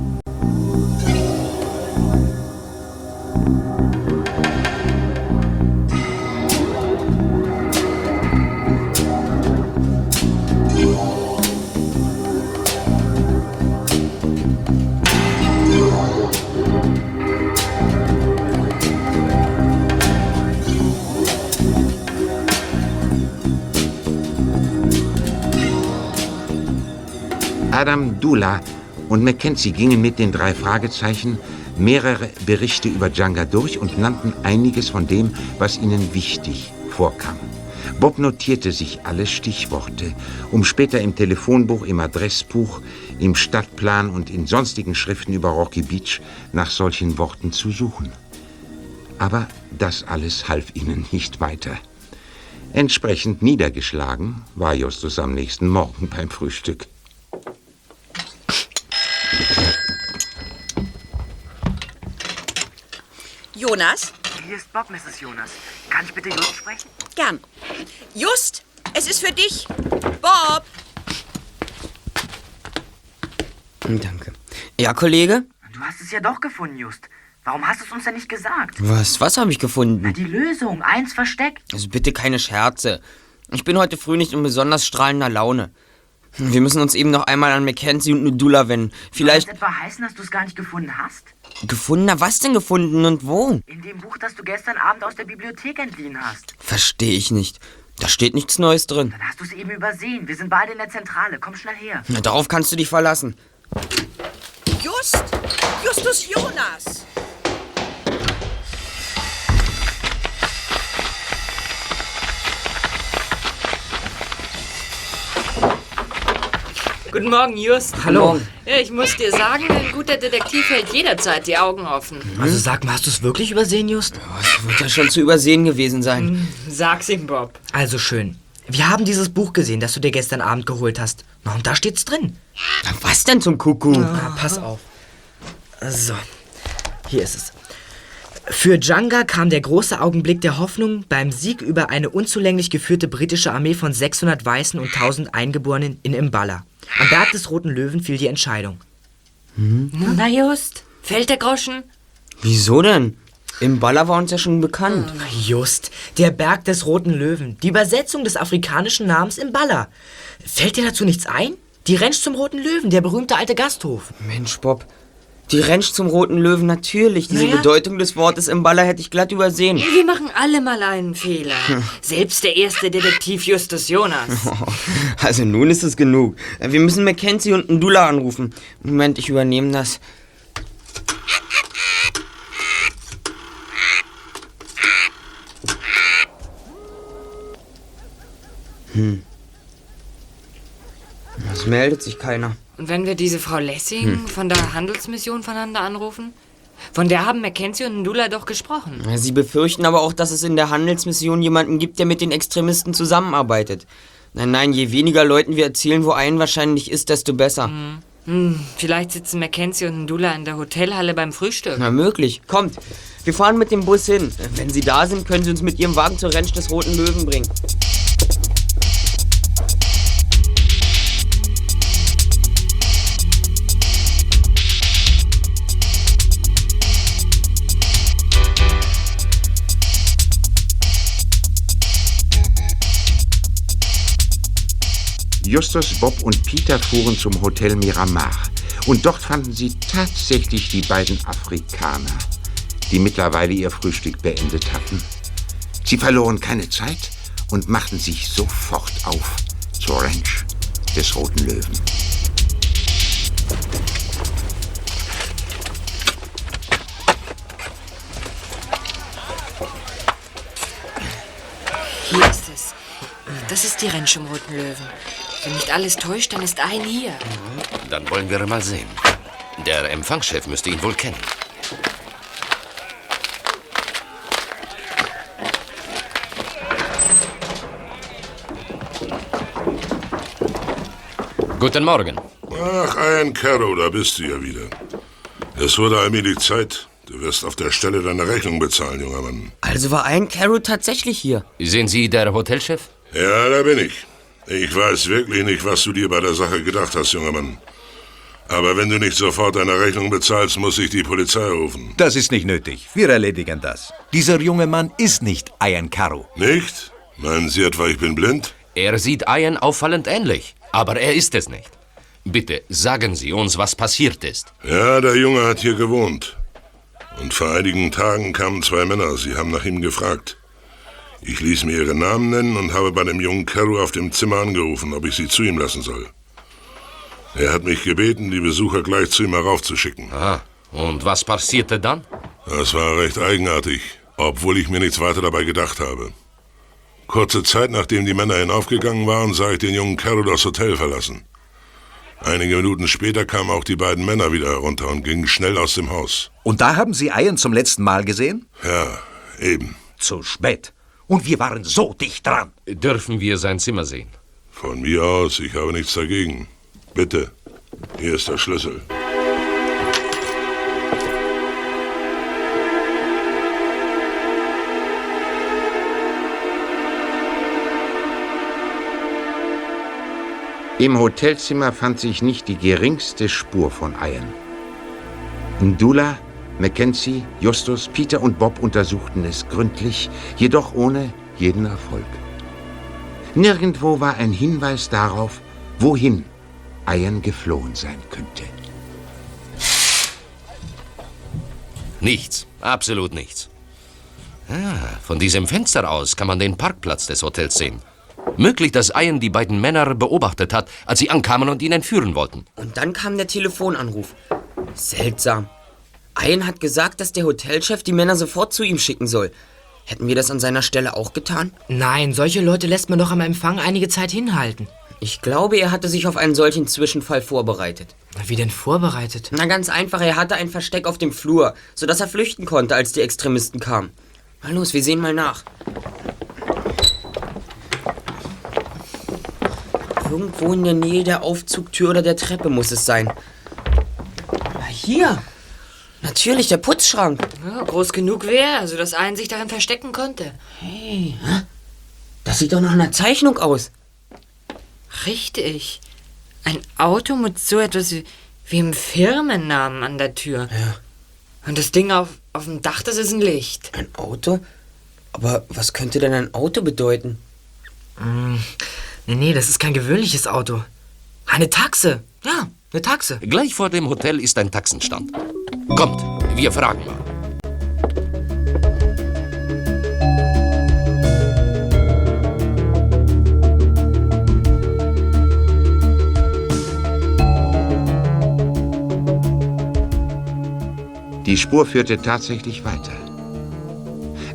Adam Dula und Mackenzie gingen mit den drei Fragezeichen mehrere Berichte über Djanga durch und nannten einiges von dem, was ihnen wichtig vorkam. Bob notierte sich alle Stichworte, um später im Telefonbuch, im Adressbuch, im Stadtplan und in sonstigen Schriften über Rocky Beach nach solchen Worten zu suchen. Aber das alles half ihnen nicht weiter. Entsprechend niedergeschlagen war Justus am nächsten Morgen beim Frühstück. Jonas? Hier ist Bob, Mrs. Jonas. Kann ich bitte Just sprechen? Gern. Just, es ist für dich. Bob! Danke. Ja, Kollege? Du hast es ja doch gefunden, Just. Warum hast du es uns denn nicht gesagt? Was, was habe ich gefunden? Die Lösung, eins Versteck. Also bitte keine Scherze. Ich bin heute früh nicht in besonders strahlender Laune. Wir müssen uns eben noch einmal an Mackenzie und Nudula wenden. Vielleicht Soll das etwa heißen, dass du es gar nicht gefunden hast? Gefunden? Na, was denn gefunden und wo? In dem Buch, das du gestern Abend aus der Bibliothek entliehen hast. Verstehe ich nicht. Da steht nichts Neues drin. Dann hast du es eben übersehen. Wir sind beide in der Zentrale. Komm schnell her. Na, darauf kannst du dich verlassen. Just! Justus Jonas! Guten Morgen, Just. Hallo. Ja, ich muss dir sagen, ein guter Detektiv hält jederzeit die Augen offen. Also sag mal, hast du es wirklich übersehen, Just? Wird ja schon zu übersehen gewesen sein. Sag's ihm, Bob. Also schön. Wir haben dieses Buch gesehen, das du dir gestern Abend geholt hast. Na, und da steht's drin. Was denn zum Kuckuck? Na, pass auf. So, hier ist es. Für Djanga kam der große Augenblick der Hoffnung beim Sieg über eine unzulänglich geführte britische Armee von 600 Weißen und 1000 Eingeborenen in Imbala. Am Berg des Roten Löwen fiel die Entscheidung. Na, Just, fällt der Groschen? Wieso denn? Im Baller war uns ja schon bekannt. Just, der Berg des Roten Löwen. Die Übersetzung des afrikanischen Namens Imbala. Fällt dir dazu nichts ein? Die Rentsch zum Roten Löwen, der berühmte alte Gasthof. Mensch, Bob. Die Rentsch zum Roten Löwen, natürlich. Diese Naja. Bedeutung des Wortes im Baller hätte ich glatt übersehen. Wir machen alle mal einen Fehler. Selbst der erste Detektiv Justus Jonas. Also nun ist es genug. Wir müssen Mackenzie und Ndula anrufen. Moment, ich übernehme das. Hm. Es meldet sich keiner. Und wenn wir diese Frau Lessing Hm. von der Handelsmission voneinander anrufen? Von der haben Mackenzie und Ndula doch gesprochen. Sie befürchten aber auch, dass es in der Handelsmission jemanden gibt, der mit den Extremisten zusammenarbeitet. Nein, nein, je weniger Leuten wir erzählen, wo ein wahrscheinlich ist, desto besser. Hm, vielleicht sitzen Mackenzie und Ndula in der Hotelhalle beim Frühstück. Na, möglich. Kommt, wir fahren mit dem Bus hin. Wenn Sie da sind, können Sie uns mit Ihrem Wagen zur Rentsch des Roten Löwen bringen. Justus, Bob und Peter fuhren zum Hotel Miramar. Und dort fanden sie tatsächlich die beiden Afrikaner, die mittlerweile ihr Frühstück beendet hatten. Sie verloren keine Zeit und machten sich sofort auf zur Ranch des Roten Löwen. Hier ist es. Das ist die Rentsch im Roten Löwen. Wenn nicht alles täuscht, dann ist ein hier. Dann wollen wir mal sehen. Der Empfangschef müsste ihn wohl kennen. Guten Morgen. Ach, Ian Carrow, da bist du ja wieder. Es wurde allmählich Zeit. Du wirst auf der Stelle deine Rechnung bezahlen, junger Mann. Also war ein Carol tatsächlich hier. Sind Sie der Hotelchef? Ja, da bin ich. Ich weiß wirklich nicht, was du dir bei der Sache gedacht hast, junger Mann. Aber wenn du nicht sofort deine Rechnung bezahlst, muss ich die Polizei rufen. Das ist nicht nötig. Wir erledigen das. Dieser junge Mann ist nicht Ian Caro. Nicht? Meinen Sie etwa, ich bin blind? Er sieht Ian auffallend ähnlich, aber er ist es nicht. Bitte sagen Sie uns, was passiert ist. Ja, der Junge hat hier gewohnt. Und vor einigen Tagen kamen zwei Männer. Sie haben nach ihm gefragt. Ich ließ mir ihre Namen nennen und habe bei dem jungen Carrow auf dem Zimmer angerufen, ob ich sie zu ihm lassen soll. Er hat mich gebeten, die Besucher gleich zu ihm heraufzuschicken. Ah, und was passierte dann? Das war recht eigenartig, obwohl ich mir nichts weiter dabei gedacht habe. Kurze Zeit nachdem die Männer hinaufgegangen waren, sah ich den jungen Carroll das Hotel verlassen. Einige Minuten später kamen auch die beiden Männer wieder herunter und gingen schnell aus dem Haus. Und da haben Sie Ian zum letzten Mal gesehen? Ja, eben. Zu spät. Und wir waren so dicht dran. Dürfen wir sein Zimmer sehen? Von mir aus, ich habe nichts dagegen. Bitte, hier ist der Schlüssel. Im Hotelzimmer fand sich nicht die geringste Spur von Ian. Ndula, Mackenzie, Justus, Peter und Bob untersuchten es gründlich, jedoch ohne jeden Erfolg. Nirgendwo war ein Hinweis darauf, wohin Ian geflohen sein könnte. Nichts, absolut nichts. Ah, von diesem Fenster aus kann man den Parkplatz des Hotels sehen. Möglich, dass Ian die beiden Männer beobachtet hat, als sie ankamen und ihn entführen wollten. Und dann kam der Telefonanruf. Seltsam. Ian hat gesagt, dass der Hotelchef die Männer sofort zu ihm schicken soll. Hätten wir das an seiner Stelle auch getan? Nein, solche Leute lässt man doch am Empfang einige Zeit hinhalten. Ich glaube, er hatte sich auf einen solchen Zwischenfall vorbereitet. Wie denn vorbereitet? Na ganz einfach, er hatte ein Versteck auf dem Flur, sodass er flüchten konnte, als die Extremisten kamen. Mal los, wir sehen mal nach. Irgendwo in der Nähe der Aufzugtür oder der Treppe muss es sein. Na, hier. Natürlich, der Putzschrank. Ja, groß genug wäre, also dass einen sich darin verstecken konnte. Hey, das sieht doch nach einer Zeichnung aus. Richtig. Ein Auto mit so etwas wie, wie einem Firmennamen an der Tür. Ja. Und das Ding auf, auf dem Dach, das ist ein Licht. Ein Auto? Aber was könnte denn ein Auto bedeuten? Mm, nee, nee, das ist kein gewöhnliches Auto. Eine Taxe. Ja, eine Taxe. Gleich vor dem Hotel ist ein Taxenstand. Kommt, wir fragen mal. Die Spur führte tatsächlich weiter.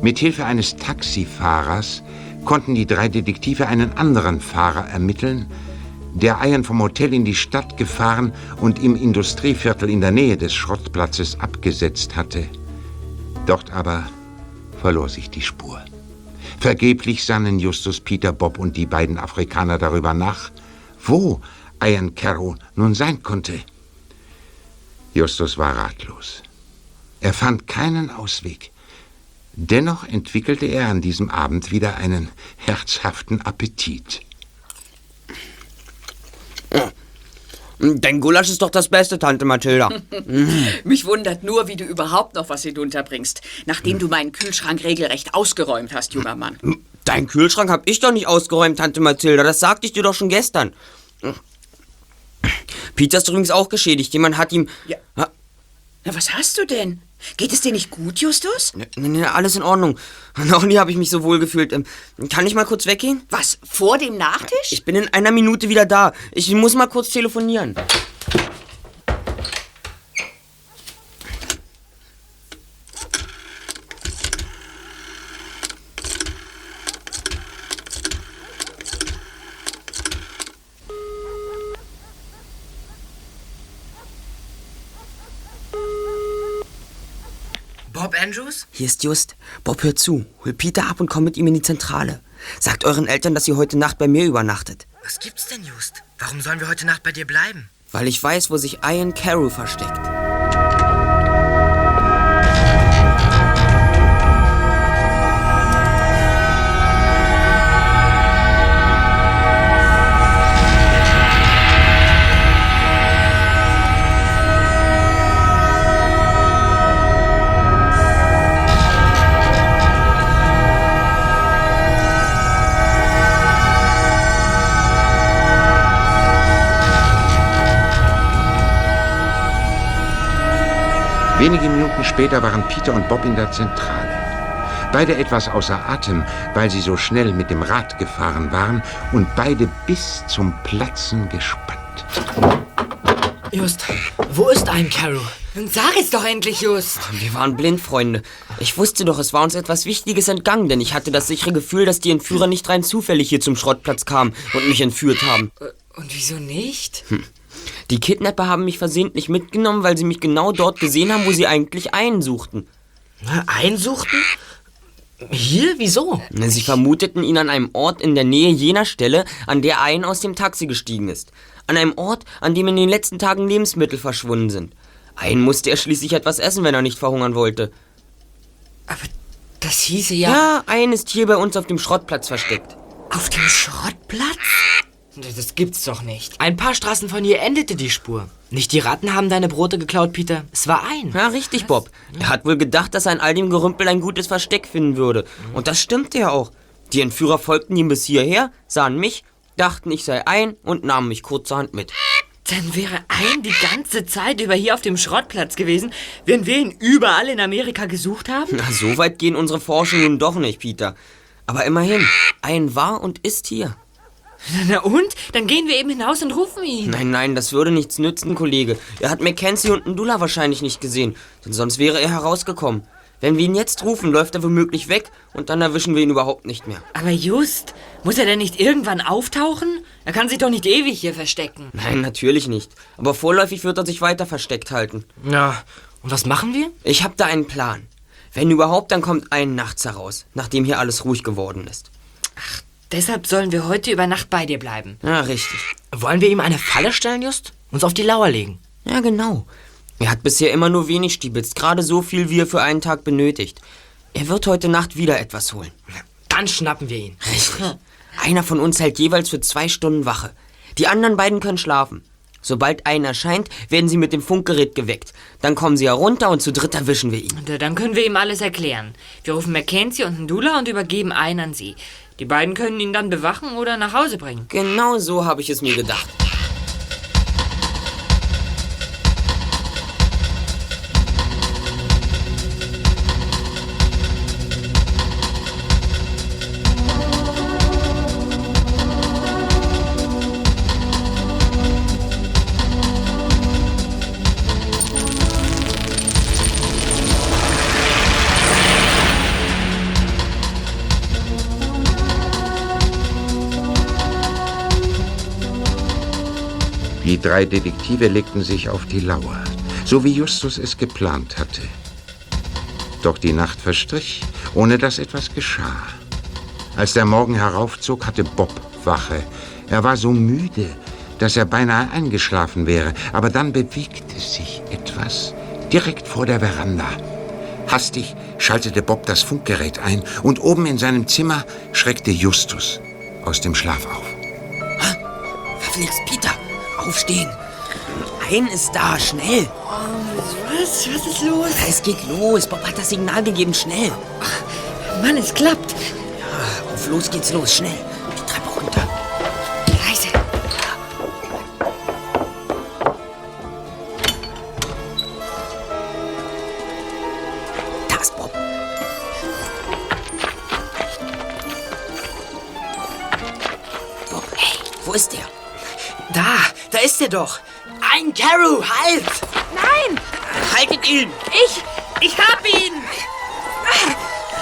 Mit Hilfe eines Taxifahrers konnten die drei Detektive einen anderen Fahrer ermitteln, der Ian vom Hotel in die Stadt gefahren und im Industrieviertel in der Nähe des Schrottplatzes abgesetzt hatte. Dort aber verlor sich die Spur. Vergeblich sannen Justus, Peter, Bob und die beiden Afrikaner darüber nach, wo Ian Carrow nun sein konnte. Justus war ratlos. Er fand keinen Ausweg. Dennoch entwickelte er an diesem Abend wieder einen herzhaften Appetit. Dein Gulasch ist doch das Beste, Tante Mathilda. Mich wundert nur, wie du überhaupt noch was hinunterbringst, nachdem du meinen Kühlschrank regelrecht ausgeräumt hast, junger Mann. Dein Kühlschrank hab ich doch nicht ausgeräumt, Tante Mathilda. Das sagte ich dir doch schon gestern. Peter ist übrigens auch geschädigt. Jemand hat ihm... Ja. Na, was hast du denn? Geht es dir nicht gut, Justus? Nee, nee, alles in Ordnung. Noch nie habe ich mich so wohl gefühlt. Ähm, kann ich mal kurz weggehen? Was, vor dem Nachtisch? Ich bin in einer Minute wieder da. Ich muss mal kurz telefonieren. Bob Andrews? Hier ist Just. Bob, hör zu. Hol Peter ab und komm mit ihm in die Zentrale. Sagt euren Eltern, dass ihr heute Nacht bei mir übernachtet. Was gibt's denn, Just? Warum sollen wir heute Nacht bei dir bleiben? Weil ich weiß, wo sich Ian Carew versteckt. Wenige Minuten später waren Peter und Bob in der Zentrale. Beide etwas außer Atem, weil sie so schnell mit dem Rad gefahren waren und beide bis zum Platzen gespannt. Just, wo ist ein Carol? Nun sag es doch endlich, Just. Wir waren blind, Freunde. Ich wusste doch, es war uns etwas Wichtiges entgangen, denn ich hatte das sichere Gefühl, dass die Entführer nicht rein zufällig hier zum Schrottplatz kamen und mich entführt haben. Und wieso nicht? Hm. Die Kidnapper haben mich versehentlich mitgenommen, weil sie mich genau dort gesehen haben, wo sie eigentlich einsuchten. Einsuchten? Hier? Wieso? Sie vermuteten ihn an einem Ort in der Nähe jener Stelle, an der ein aus dem Taxi gestiegen ist. An einem Ort, an dem in den letzten Tagen Lebensmittel verschwunden sind. Ein musste er schließlich etwas essen, wenn er nicht verhungern wollte. Aber das hieße ja... Ja, ein ist hier bei uns auf dem Schrottplatz versteckt. Auf dem Schrottplatz? Das gibt's doch nicht. Ein paar Straßen von hier endete die Spur. Nicht die Ratten haben deine Brote geklaut, Peter. Es war ein. Ja, richtig, Bob. Er hat wohl gedacht, dass er in all dem Gerümpel ein gutes Versteck finden würde. Und das stimmte ja auch. Die Entführer folgten ihm bis hierher, sahen mich, dachten, ich sei ein und nahmen mich kurzerhand mit. Dann wäre ein die ganze Zeit über hier auf dem Schrottplatz gewesen, während wir ihn überall in Amerika gesucht haben? Na, so weit gehen unsere Forschungen nun doch nicht, Peter. Aber immerhin, ein war und ist hier. Na und? Dann gehen wir eben hinaus und rufen ihn. Nein, nein, das würde nichts nützen, Kollege. Er hat Mackenzie und Ndula wahrscheinlich nicht gesehen, denn sonst wäre er herausgekommen. Wenn wir ihn jetzt rufen, läuft er womöglich weg und dann erwischen wir ihn überhaupt nicht mehr. Aber just, muss er denn nicht irgendwann auftauchen? Er kann sich doch nicht ewig hier verstecken. Nein, natürlich nicht. Aber vorläufig wird er sich weiter versteckt halten. Ja, und was machen wir? Ich habe da einen Plan. Wenn überhaupt, dann kommt ein nachts heraus, nachdem hier alles ruhig geworden ist. Deshalb sollen wir heute über Nacht bei dir bleiben. Ja, richtig. Wollen wir ihm eine Falle stellen, Just? Uns auf die Lauer legen? Ja, genau. Er hat bisher immer nur wenig Stiebitz, gerade so viel, wie er für einen Tag benötigt. Er wird heute Nacht wieder etwas holen. Dann schnappen wir ihn. Richtig. Einer von uns hält jeweils für zwei Stunden Wache. Die anderen beiden können schlafen. Sobald einer erscheint, werden sie mit dem Funkgerät geweckt. Dann kommen sie herunter und zu dritt erwischen wir ihn. Und äh, dann können wir ihm alles erklären. Wir rufen Mackenzie und Ndula und übergeben einen an sie. Die beiden können ihn dann bewachen oder nach Hause bringen. Genau so habe ich es mir gedacht. Drei Detektive legten sich auf die Lauer, so wie Justus es geplant hatte. Doch die Nacht verstrich, ohne dass etwas geschah. Als der Morgen heraufzog, hatte Bob Wache. Er war so müde, dass er beinahe eingeschlafen wäre, aber dann bewegte sich etwas direkt vor der Veranda. Hastig schaltete Bob das Funkgerät ein und oben in seinem Zimmer schreckte Justus aus dem Schlaf auf. Verflixt, Peter. Aufstehen. Ein ist da, schnell. Was? Was ist los? Es geht los. Bob hat das Signal gegeben, schnell. Mann, es klappt. Ja, auf los geht's los, schnell. Ist er doch. Ein Carol, halt! Nein! Haltet ihn! Ich, ich hab ihn!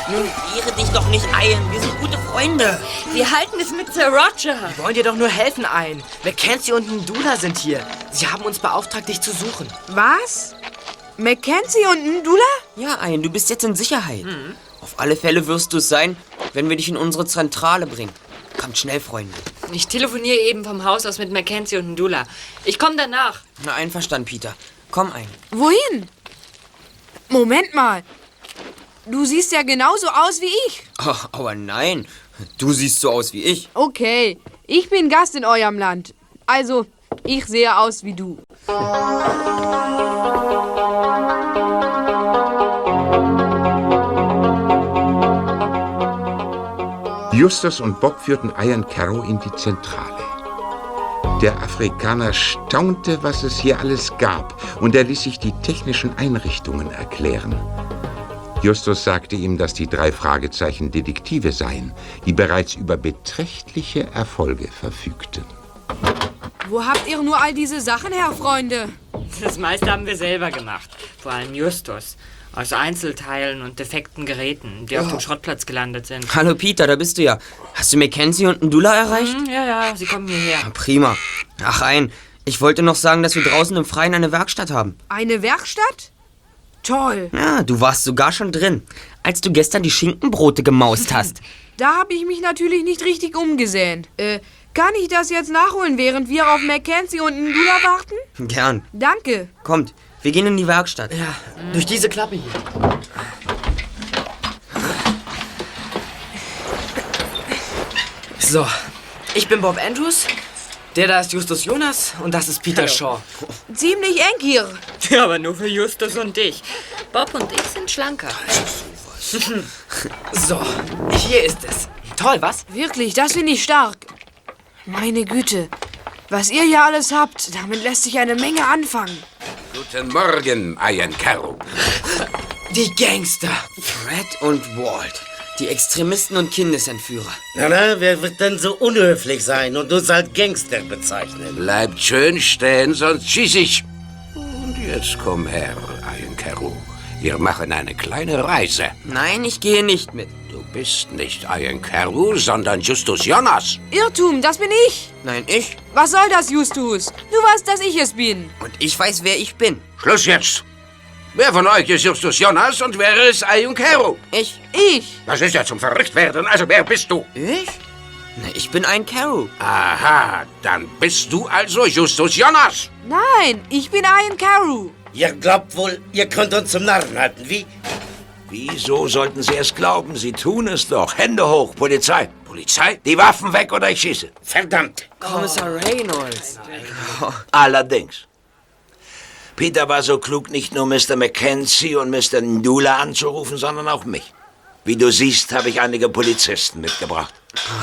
Nun irre dich doch nicht ein. Wir sind gute Freunde. Wir halten es mit Sir Roger. Wir wollen dir doch nur helfen, ein. Mackenzie und Ndula sind hier. Sie haben uns beauftragt, dich zu suchen. Was? Mackenzie und Ndula? Ja, ein, du bist jetzt in Sicherheit. Auf alle Fälle wirst du es sein, wenn wir dich in unsere Zentrale bringen. Kommt schnell, Freunde. Ich telefoniere eben vom Haus aus mit Mackenzie und Ndula. Ich komme danach. Na, einverstanden, Peter. Komm ein. Wohin? Moment mal. Du siehst ja genauso aus wie ich. Oh, aber nein. Du siehst so aus wie ich. Okay, ich bin Gast in eurem Land. Also, ich sehe aus wie du. Justus und Bob führten Ian Carrow in die Zentrale. Der Afrikaner staunte, was es hier alles gab, und er ließ sich die technischen Einrichtungen erklären. Justus sagte ihm, dass die drei Fragezeichen Detektive seien, die bereits über beträchtliche Erfolge verfügten. Wo habt ihr nur all diese Sachen her, Freunde? Das meiste haben wir selber gemacht. Vor allem Justus. Aus Einzelteilen und defekten Geräten, die auf dem Schrottplatz gelandet sind. Hallo, Peter, da bist du ja. Hast du Mackenzie und Ndula erreicht? Hm, ja, ja, sie kommen hierher. Prima. Ach, ein. Ich wollte noch sagen, dass wir draußen im Freien eine Werkstatt haben. Eine Werkstatt? Toll. Ja, du warst sogar schon drin, als du gestern die Schinkenbrote gemaust hast. Da habe ich mich natürlich nicht richtig umgesehen. Äh, kann ich das jetzt nachholen, während wir auf Mackenzie und Ndula warten? Gern. Danke. Kommt, wir gehen in die Werkstatt. Ja, durch diese Klappe hier. So, ich bin Bob Andrews. Der da ist Justus Jonas und das ist Peter Shaw. Ziemlich eng hier. Ja, aber nur für Justus und dich. Bob und ich sind schlanker. So, hier ist es. Toll, was? Wirklich, das finde ich stark. Meine Güte. Was ihr hier alles habt, damit lässt sich eine Menge anfangen. Guten Morgen, Ian Carrow. Die Gangster. Fred und Walt. Die Extremisten und Kindesentführer. Na, na, wer wird denn so unhöflich sein und uns als Gangster bezeichnen? Bleibt schön stehen, sonst schieß ich. Und jetzt komm her, Ian Wir machen eine kleine Reise. Nein, ich gehe nicht mit. Du bist nicht Ian Carew, sondern Justus Jonas. Irrtum, das bin ich. Nein, ich. Was soll das, Justus? Du weißt, dass ich es bin. Und ich weiß, wer ich bin. Schluss jetzt. Wer von euch ist Justus Jonas und wer ist Ian Carew? Ich. Ich. Das ist ja zum Verrücktwerden. Also wer bist du? Ich? Na, ich bin ein Carew. Aha, dann bist du also Justus Jonas. Nein, ich bin Ian Carew. Ihr glaubt wohl, ihr könnt uns zum Narren halten, wie? Wieso sollten Sie es glauben? Sie tun es doch. Hände hoch, Polizei. Polizei? Die Waffen weg oder ich schieße. Verdammt. Kommissar Reynolds. Allerdings. Peter war so klug, nicht nur Mr. Mackenzie und Mr. Ndula anzurufen, sondern auch mich. Wie du siehst, habe ich einige Polizisten mitgebracht.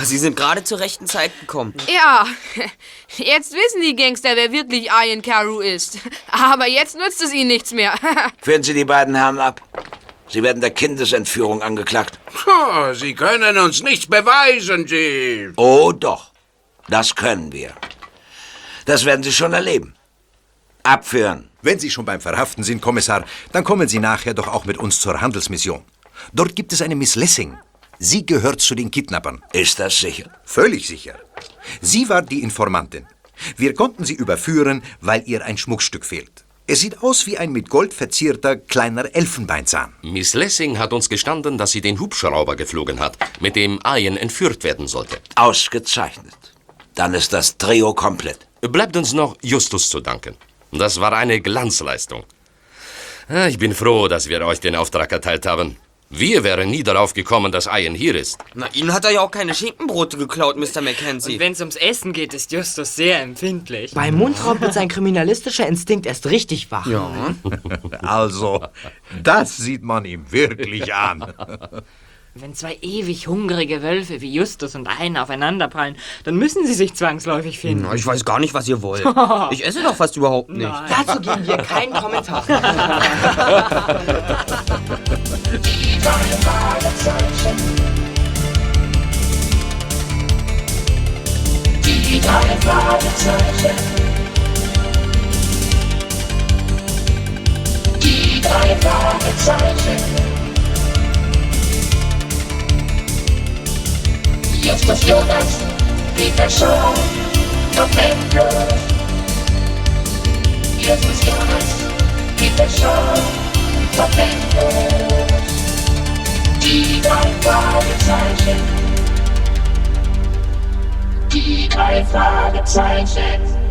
Sie sind gerade zur rechten Zeit gekommen. Ja, jetzt wissen die Gangster, wer wirklich Ian Carew ist. Aber jetzt nützt es ihnen nichts mehr. Führen Sie die beiden Herren ab. Sie werden der Kindesentführung angeklagt. Oh, Sie können uns nichts beweisen, Sie. Oh doch, das können wir. Das werden Sie schon erleben. Abführen. Wenn Sie schon beim Verhaften sind, Kommissar, dann kommen Sie nachher doch auch mit uns zur Handelsmission. Dort gibt es eine Miss Lessing. Sie gehört zu den Kidnappern. Ist das sicher? Völlig sicher. Sie war die Informantin. Wir konnten sie überführen, weil ihr ein Schmuckstück fehlt. Es sieht aus wie ein mit Gold verzierter kleiner Elfenbeinzahn. Miss Lessing hat uns gestanden, dass sie den Hubschrauber geflogen hat, mit dem Ian entführt werden sollte. Ausgezeichnet. Dann ist das Trio komplett. Bleibt uns noch Justus zu danken. Das war eine Glanzleistung. Ah, Ich bin froh, dass wir euch den Auftrag erteilt haben. Wir wären nie darauf gekommen, dass Ian hier ist. Na, Ihnen hat er ja auch keine Schinkenbrote geklaut, Mr. Mackenzie. Und wenn es ums Essen geht, ist Justus sehr empfindlich. Beim Mundraub wird sein kriminalistischer Instinkt erst richtig wach. Ja. Also, das sieht man ihm wirklich an. Wenn zwei ewig hungrige Wölfe wie Justus und einer aufeinanderprallen, dann müssen sie sich zwangsläufig finden. Na, ich weiß gar nicht, was ihr wollt. Ich esse doch fast überhaupt nicht. Dazu geben wir keinen Kommentar. Die drei Fragezeichen. Die drei Fragezeichen. Die drei Fragezeichen. Justus Jonas, Peter Shaw, Domingo. Justus Jonas, Peter Shaw, Domingo. Die drei Fragezeichen. Die drei Fragezeichen.